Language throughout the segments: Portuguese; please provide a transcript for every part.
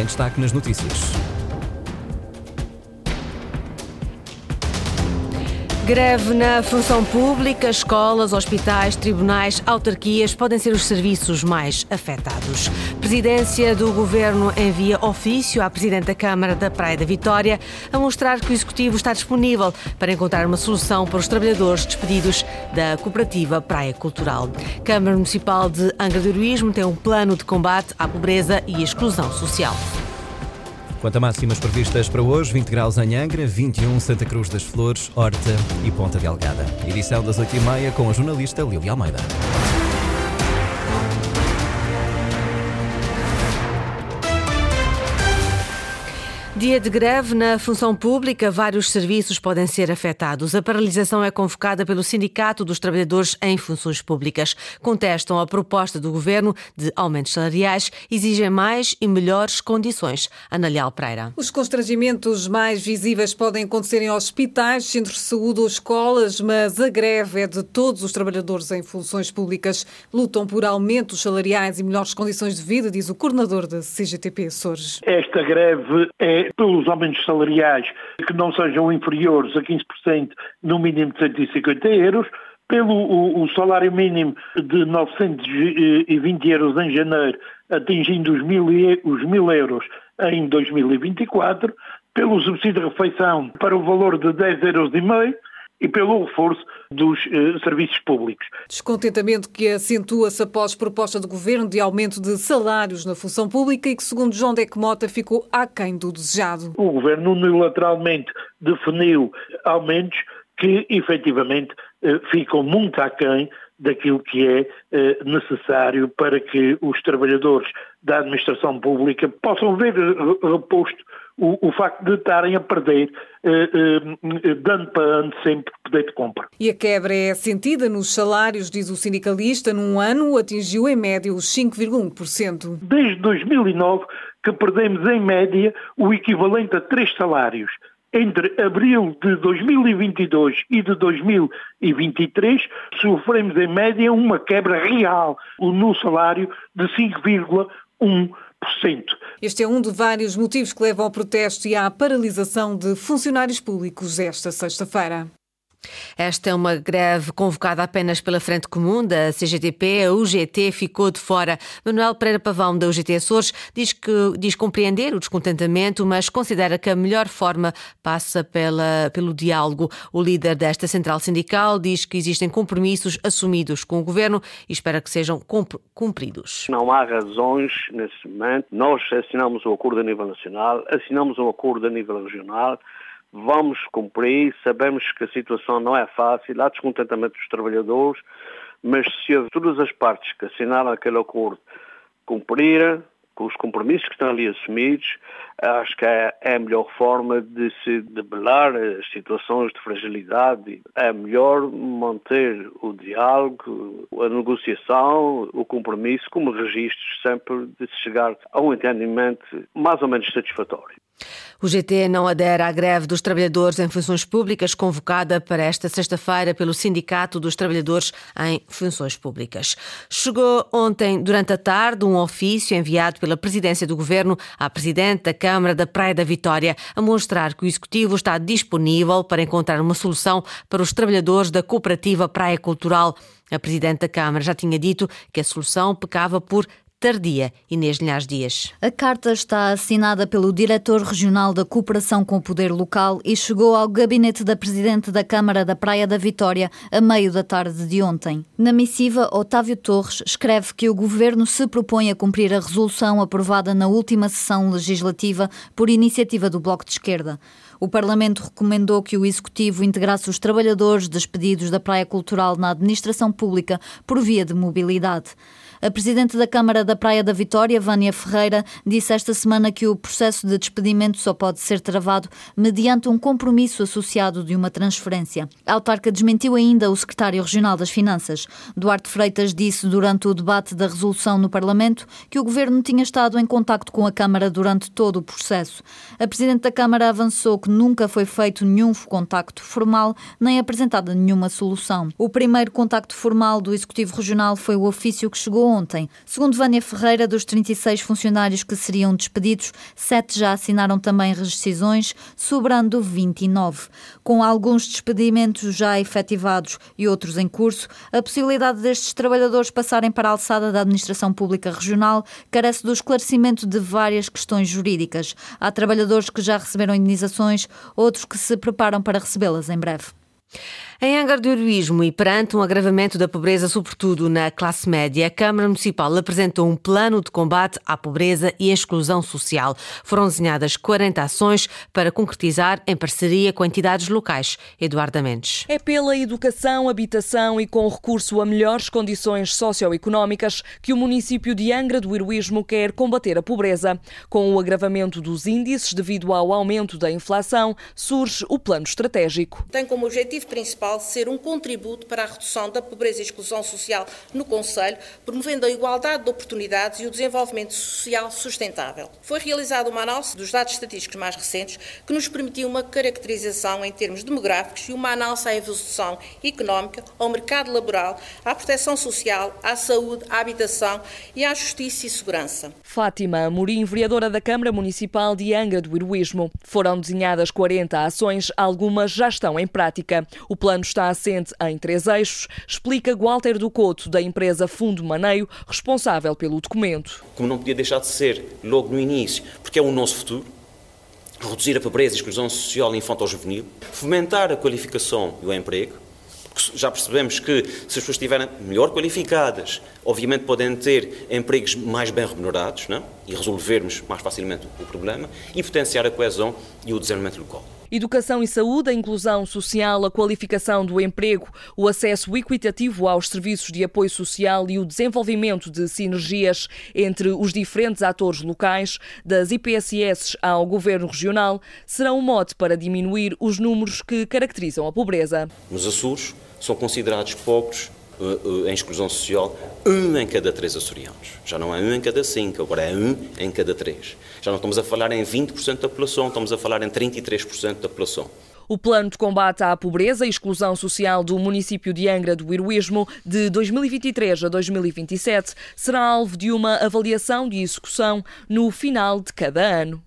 em destaque nas notícias. Greve na função pública, escolas, hospitais, tribunais, autarquias podem ser os serviços mais afetados. Presidência do Governo envia ofício à Presidente da Câmara da Praia da Vitória a mostrar que o Executivo está disponível para encontrar uma solução para os trabalhadores despedidos da Cooperativa Praia Cultural. Câmara Municipal de Angra do Heroísmo tem um plano de combate à pobreza e exclusão social. Quanto a máximas previstas para hoje, 20 graus em Angra, 21 Santa Cruz das Flores, Horta e Ponta Delgada. Edição das 8h30 com a jornalista Lili Almeida. Dia de greve na função pública, vários serviços podem ser afetados. A paralisação é convocada pelo Sindicato dos Trabalhadores em Funções Públicas. Contestam a proposta do governo de aumentos salariais, exigem mais e melhores condições. Ana Leal Pereira. Os constrangimentos mais visíveis podem acontecer em hospitais, centros de saúde ou escolas, mas a greve é de todos os trabalhadores em funções públicas. Lutam por aumentos salariais e melhores condições de vida, diz o coordenador da CGTP Açores. Esta greve é pelos aumentos salariais que não sejam inferiores a 15% no mínimo de 150 euros, pelo o, o, salário mínimo de 920 euros em janeiro, atingindo os mil, os mil euros em 2024, pelo subsídio de refeição para o valor de 10 euros e pelo reforço dos eh, serviços públicos. Descontentamento que acentua-se após proposta do Governo de aumento de salários na função pública e que, segundo João Deque Mota, ficou aquém do desejado. O Governo unilateralmente definiu aumentos que, efetivamente, eh, ficam muito aquém daquilo que é eh, necessário para que os trabalhadores da administração pública possam ver reposto o, o facto de estarem a perder eh, eh, dando para ano sempre poder de compra. E a quebra é sentida nos salários, diz o sindicalista, num ano atingiu em média os 5,1%. Desde 2009 que perdemos em média o equivalente a três salários entre abril de 2022 e de 2023, sofremos em média uma quebra real no salário de 5,1%. Este é um de vários motivos que levam ao protesto e à paralisação de funcionários públicos esta sexta-feira. Esta é uma greve convocada apenas pela Frente Comum da CGTP. A UGT ficou de fora. Manuel Pereira Pavão, da UGT Açores, diz que diz compreender o descontentamento, mas considera que a melhor forma passa pela, pelo diálogo. O líder desta central sindical diz que existem compromissos assumidos com o governo e espera que sejam cumpridos. Não há razões nesse momento. Nós assinamos o acordo a nível nacional, assinamos o acordo a nível regional vamos cumprir, sabemos que a situação não é fácil, há descontentamento dos trabalhadores, mas se todas as partes que assinaram aquele acordo cumprirem, com os compromissos que estão ali assumidos, acho que é, é a melhor forma de se debelar as situações de fragilidade. É melhor manter o diálogo, a negociação, o compromisso como registro sempre de se chegar a um entendimento mais ou menos satisfatório. O GT não adere à greve dos trabalhadores em funções públicas convocada para esta sexta-feira pelo Sindicato dos Trabalhadores em Funções Públicas. Chegou ontem, durante a tarde, um ofício enviado pela Presidência do Governo à Presidente da Câmara da Praia da Vitória a mostrar que o Executivo está disponível para encontrar uma solução para os trabalhadores da Cooperativa Praia Cultural. A Presidente da Câmara já tinha dito que a solução pecava por tardia. Inês Linhares Dias. A carta está assinada pelo diretor regional da Cooperação com o Poder Local e chegou ao gabinete da Presidente da Câmara da Praia da Vitória a meio da tarde de ontem. Na missiva, Otávio Torres escreve que o Governo se propõe a cumprir a resolução aprovada na última sessão legislativa por iniciativa do Bloco de Esquerda. O Parlamento recomendou que o Executivo integrasse os trabalhadores despedidos da Praia Cultural na administração pública por via de mobilidade. A Presidente da Câmara da Praia da Vitória, Vânia Ferreira, disse esta semana que o processo de despedimento só pode ser travado mediante um compromisso associado de uma transferência. A autarca desmentiu ainda o secretário regional das Finanças. Duarte Freitas disse durante o debate da resolução no Parlamento que o governo tinha estado em contacto com a Câmara durante todo o processo. A Presidente da Câmara avançou que nunca foi feito nenhum contacto formal nem apresentada nenhuma solução. O primeiro contacto formal do Executivo Regional foi o ofício que chegou ontem. Segundo Vânia Ferreira, dos 36 funcionários que seriam despedidos, sete já assinaram também rescisões, sobrando 29. Com alguns despedimentos já efetivados e outros em curso, a possibilidade destes trabalhadores passarem para a alçada da administração pública regional carece do esclarecimento de várias questões jurídicas. Há trabalhadores que já receberam indenizações, outros que se preparam para recebê-las em breve. Em Angar do Heroísmo e perante um agravamento da pobreza, sobretudo na classe média, a Câmara Municipal apresentou um plano de combate à pobreza e exclusão social. Foram desenhadas 40 ações para concretizar em parceria com entidades locais. Eduardo Mendes. É pela educação, habitação e com recurso a melhores condições socioeconómicas que o município de Angra do Heroísmo quer combater a pobreza. Com o agravamento dos índices devido ao aumento da inflação, surge o plano estratégico. Tem como objetivo principal ser um contributo para a redução da pobreza e exclusão social no Conselho, promovendo a igualdade de oportunidades e o desenvolvimento social sustentável. Foi realizada uma análise dos dados estatísticos mais recentes que nos permitiu uma caracterização em termos demográficos e uma análise à evolução económica, ao mercado laboral, à proteção social, à saúde, à habitação e à justiça e segurança. Fátima Amorim, vereadora da Câmara Municipal de Angra do Heroísmo. Foram desenhadas 40 ações, algumas já estão em prática. O plano está assente em três eixos, explica Walter do Couto, da empresa Fundo Maneio, responsável pelo documento. Como não podia deixar de ser logo no início, porque é o nosso futuro, reduzir a pobreza e exclusão social infantil-juvenil, fomentar a qualificação e o emprego, porque já percebemos que se as pessoas estiverem melhor qualificadas, obviamente podem ter empregos mais bem remunerados não? e resolvermos mais facilmente o problema, e potenciar a coesão e o desenvolvimento local. Educação e saúde, a inclusão social, a qualificação do emprego, o acesso equitativo aos serviços de apoio social e o desenvolvimento de sinergias entre os diferentes atores locais, das IPSS ao governo regional, serão um mote para diminuir os números que caracterizam a pobreza. Nos Açores são considerados poucos eh, eh, em exclusão social, um em cada três açorianos. Já não é um em cada cinco, agora é um em cada três. Já não estamos a falar em 20% da população, estamos a falar em 33% da população. O plano de combate à pobreza e exclusão social do município de Angra do Heroísmo de 2023 a 2027 será alvo de uma avaliação de execução no final de cada ano.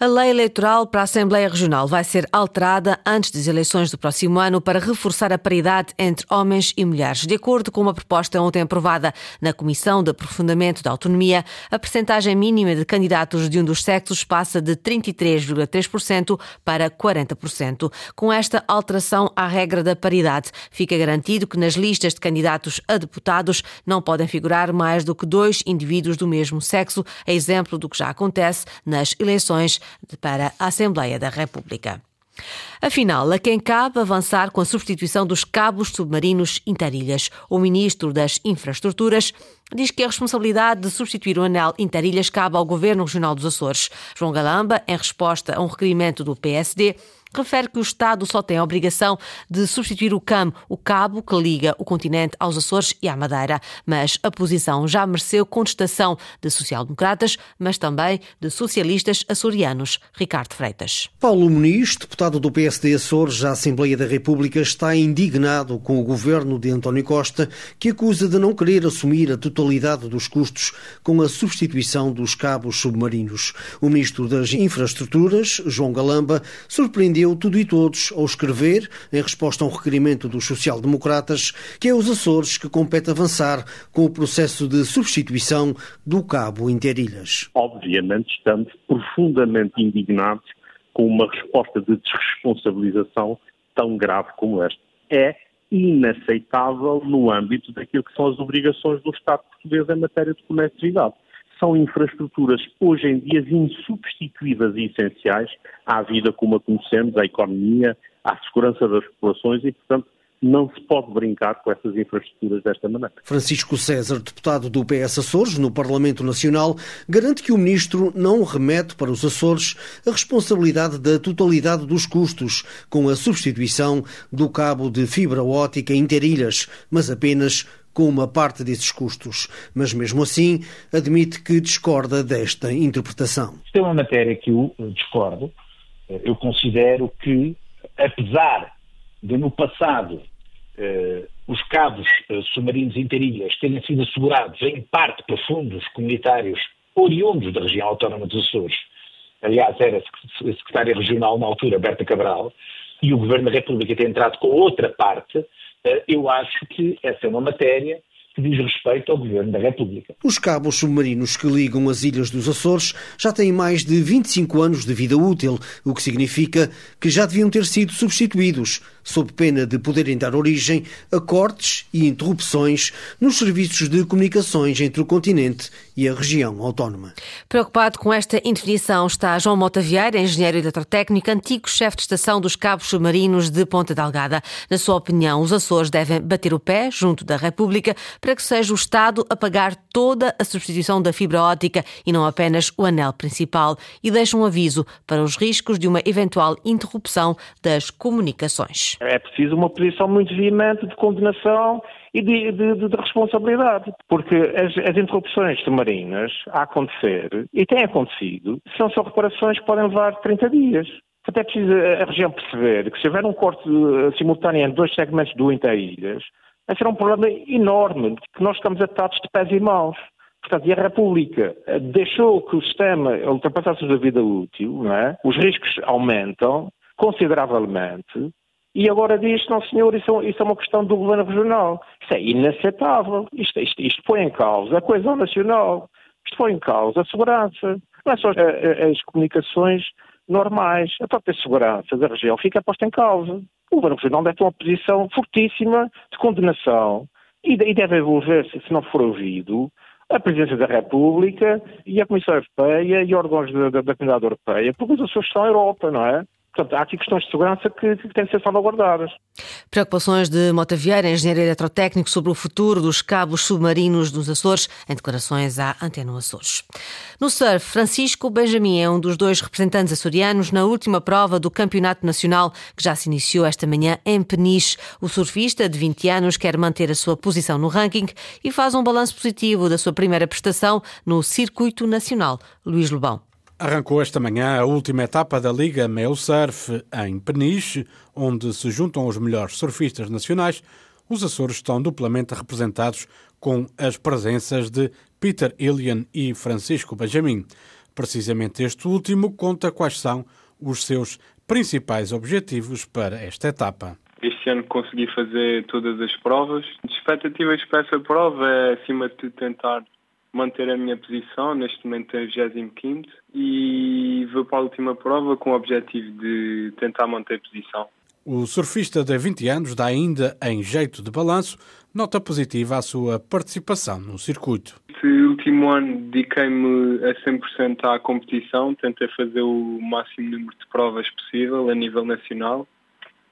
A lei eleitoral para a Assembleia Regional vai ser alterada antes das eleições do próximo ano para reforçar a paridade entre homens e mulheres. De acordo com uma proposta ontem aprovada na Comissão de Aprofundamento da Autonomia, a percentagem mínima de candidatos de um dos sexos passa de 33,3% para 40%. Com esta alteração à regra da paridade, fica garantido que nas listas de candidatos a deputados não podem figurar mais do que dois indivíduos do mesmo sexo, a exemplo do que já acontece nas eleições para a Assembleia da República. Afinal, a quem cabe avançar com a substituição dos cabos submarinos interilhas? O ministro das Infraestruturas diz que a responsabilidade de substituir o anel interilhas cabe ao Governo Regional dos Açores. João Galamba, em resposta a um requerimento do PSD, refere que o Estado só tem a obrigação de substituir o CAM, o cabo que liga o continente aos Açores e à Madeira. Mas a posição já mereceu contestação de social-democratas, mas também de socialistas açorianos. Ricardo Freitas. Paulo Muniz, deputado do PSD Açores à Assembleia da República, está indignado com o governo de António Costa, que acusa de não querer assumir a totalidade dos custos com a substituição dos cabos submarinos. O ministro das Infraestruturas, João Galamba, surpreendeu surpreendeu tudo e todos ao escrever, em resposta a um requerimento dos social-democratas, que é os Açores que compete avançar com o processo de substituição do cabo Interilhas. Obviamente estamos profundamente indignados com uma resposta de desresponsabilização tão grave como esta. É inaceitável no âmbito daquilo que são as obrigações do Estado português em matéria de conectividade são infraestruturas hoje em dia insubstituíveis e essenciais à vida como a conhecemos, à economia, à segurança das populações e, portanto, não se pode brincar com essas infraestruturas desta maneira. Francisco César, deputado do PS Açores no Parlamento Nacional, garante que o ministro não remete para os Açores a responsabilidade da totalidade dos custos com a substituição do cabo de fibra ótica interilhas, mas apenas com uma parte desses custos, mas mesmo assim admite que discorda desta interpretação. Isto é uma matéria que eu discordo. Eu considero que, apesar de no passado eh, os cabos submarinos interilhas terem sido assegurados em parte por fundos comunitários oriundos da região autónoma dos Açores, aliás era a secretária regional na altura, Berta Cabral, e o Governo da República ter entrado com outra parte, eu acho que essa é uma matéria que diz respeito ao Governo da República. Os cabos submarinos que ligam as ilhas dos Açores já têm mais de 25 anos de vida útil, o que significa que já deviam ter sido substituídos, sob pena de poderem dar origem a cortes e interrupções nos serviços de comunicações entre o continente e a região autónoma. Preocupado com esta indefinição está João Mota Vieira, engenheiro eletrotécnico, antigo chefe de estação dos cabos submarinos de Ponta Delgada. Na sua opinião, os Açores devem bater o pé junto da República para que seja o Estado a pagar toda a substituição da fibra óptica e não apenas o anel principal, e deixa um aviso para os riscos de uma eventual interrupção das comunicações. É preciso uma posição muito veemente de condenação e de, de, de responsabilidade, porque as, as, interrupções submarinas a acontecer, e têm acontecido, são só reparações que podem levar 30 dias. Até precisa a região perceber que se houver um corte simultâneo em dois segmentos do Inter-Ilhas, esse era um problema enorme, que nós estamos atados de pés e mãos. Portanto, e a República eh, deixou que o sistema ultrapassasse a vida útil, é? os riscos aumentam consideravelmente, e agora diz, não senhor, isso, é isso é uma questão do governo regional. Isso é inaceitável. Isto, isto, isto põe em causa a coesão nacional. Isto põe em causa a segurança. Não é só as, as comunicações normais. A própria segurança da região fica posta em causa o Governo Regional deve ter uma posição fortíssima de condenação e deve envolver-se, se não for ouvido, a Presidência da República e a Comissão Europeia e órgãos da, da, da Comunidade Europeia, porque as pessoas estão na Europa, não é? Portanto, há aqui questões de segurança que, que têm de ser salvaguardadas. Preocupações de Mota Vieira, engenheiro eletrotécnico, sobre o futuro dos cabos submarinos dos Açores, em declarações à Antena Açores. No surf, Francisco Benjamin é um dos dois representantes açorianos na última prova do Campeonato Nacional, que já se iniciou esta manhã em Peniche. O surfista, de 20 anos, quer manter a sua posição no ranking e faz um balanço positivo da sua primeira prestação no Circuito Nacional. Luís Lobão. Arrancou esta manhã a última etapa da Liga Mel Surf em Peniche, onde se juntam os melhores surfistas nacionais. Os Açores estão duplamente representados com as presenças de Peter Ilian e Francisco Benjamin. Precisamente este último conta quais são os seus principais objetivos para esta etapa. Este ano consegui fazer todas as provas. As expectativas para essa prova é, acima de tudo, tentar manter a minha posição, neste momento é 25 e vou para a última prova com o objetivo de tentar manter a posição. O surfista de 20 anos dá ainda, em jeito de balanço, nota positiva à sua participação no circuito. Este último ano dediquei-me a 100% à competição, tentei fazer o máximo número de provas possível a nível nacional,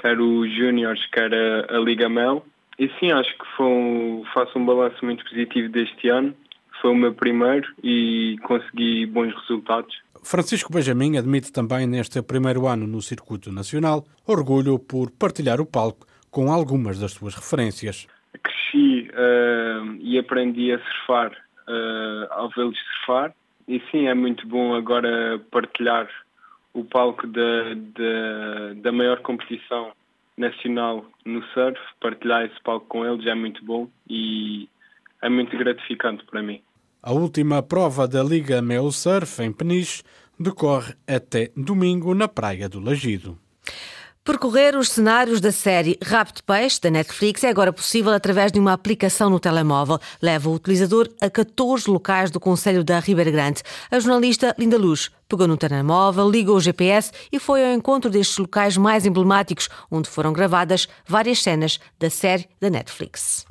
quer os júniores, quer a, a Liga Mel. E sim, acho que um, faço um balanço muito positivo deste ano foi o meu primeiro e consegui bons resultados. Francisco Benjamin admite também neste primeiro ano no circuito nacional orgulho por partilhar o palco com algumas das suas referências. Cresci uh, e aprendi a surfar uh, ao vê-los surfar e sim, é muito bom agora partilhar o palco da, da, da maior competição nacional no surf, partilhar esse palco com eles é muito bom e é muito gratificante para mim. A última prova da Liga Mel Surf em Peniche decorre até domingo na Praia do Lagido. Percorrer os cenários da série Rapto Peixe da Netflix é agora possível através de uma aplicação no telemóvel. Leva o utilizador a 14 locais do Conselho da Ribeira Grande. A jornalista Linda Luz pegou no telemóvel, ligou o GPS e foi ao encontro destes locais mais emblemáticos, onde foram gravadas várias cenas da série da Netflix.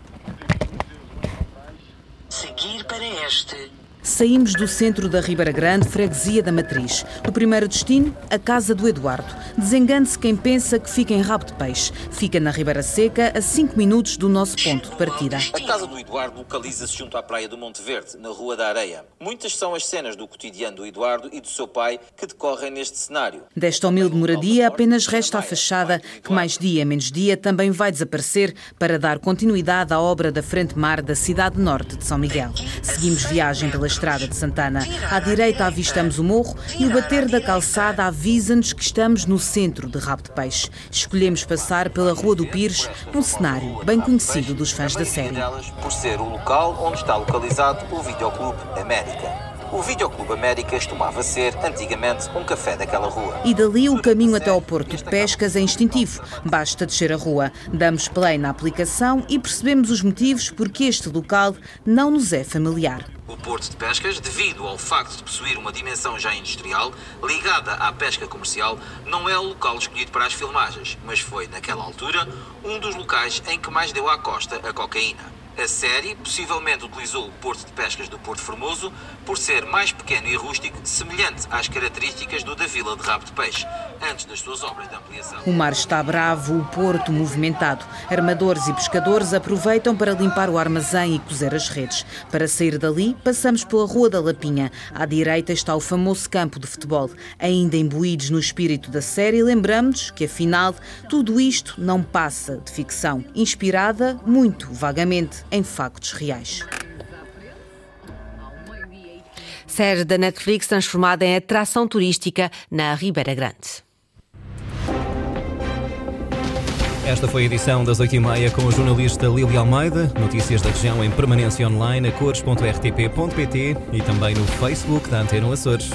Seguir para este Saímos do centro da Ribeira Grande, freguesia da Matriz. O primeiro destino, a casa do Eduardo. Desengane-se quem pensa que fica em rabo de peixe. Fica na Ribeira Seca, a 5 minutos do nosso ponto de partida. A casa do Eduardo localiza-se junto à praia do Monte Verde, na Rua da Areia. Muitas são as cenas do cotidiano do Eduardo e do seu pai que decorrem neste cenário. Desta humilde moradia apenas resta a fachada, que mais dia menos dia também vai desaparecer para dar continuidade à obra da Frente Mar da cidade norte de São Miguel. Seguimos viagem pelas Estrada de Santana. À direita avistamos o morro e o bater da calçada avisa-nos que estamos no centro de Rabo de Peixe. Escolhemos passar pela Rua do Pires, um cenário bem conhecido dos fãs da série. Por ser o local onde está localizado o Videoclube América. O Videoclube América costumava ser, antigamente, um café daquela rua. E dali o caminho até ao Porto de Pescas é instintivo. Basta descer a rua. Damos play na aplicação e percebemos os motivos porque este local não nos é familiar. O Porto de Pescas, devido ao facto de possuir uma dimensão já industrial, ligada à pesca comercial, não é o local escolhido para as filmagens, mas foi, naquela altura, um dos locais em que mais deu à costa a cocaína. A série possivelmente utilizou o porto de pescas do Porto Formoso por ser mais pequeno e rústico, semelhante às características do da Vila de Rabo de Peixe, antes das suas obras de ampliação. O mar está bravo, o porto movimentado. Armadores e pescadores aproveitam para limpar o armazém e cozer as redes. Para sair dali, passamos pela Rua da Lapinha. À direita está o famoso campo de futebol. Ainda imbuídos no espírito da série, lembramos que, afinal, tudo isto não passa de ficção, inspirada, muito vagamente, em factos reais. Série da Netflix transformada em atração turística na Ribeira Grande. Esta foi a edição das 8h30 com o jornalista Lili Almeida. Notícias da região em permanência online a cores.rtp.pt e também no Facebook da Antena Açores.